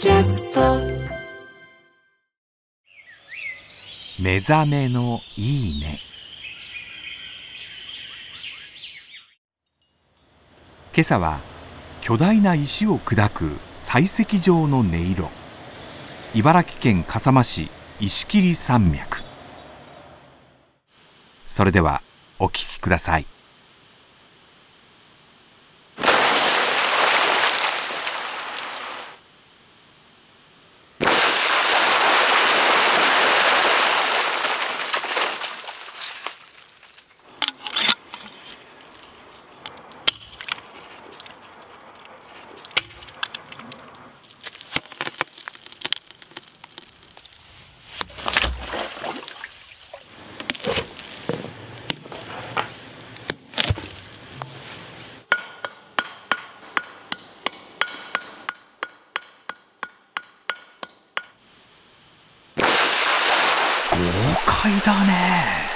キャスト。目覚めのいいね。今朝は巨大な石を砕く採石場の音色。茨城県笠間市石切山脈。それではお聞きください。豪快だね。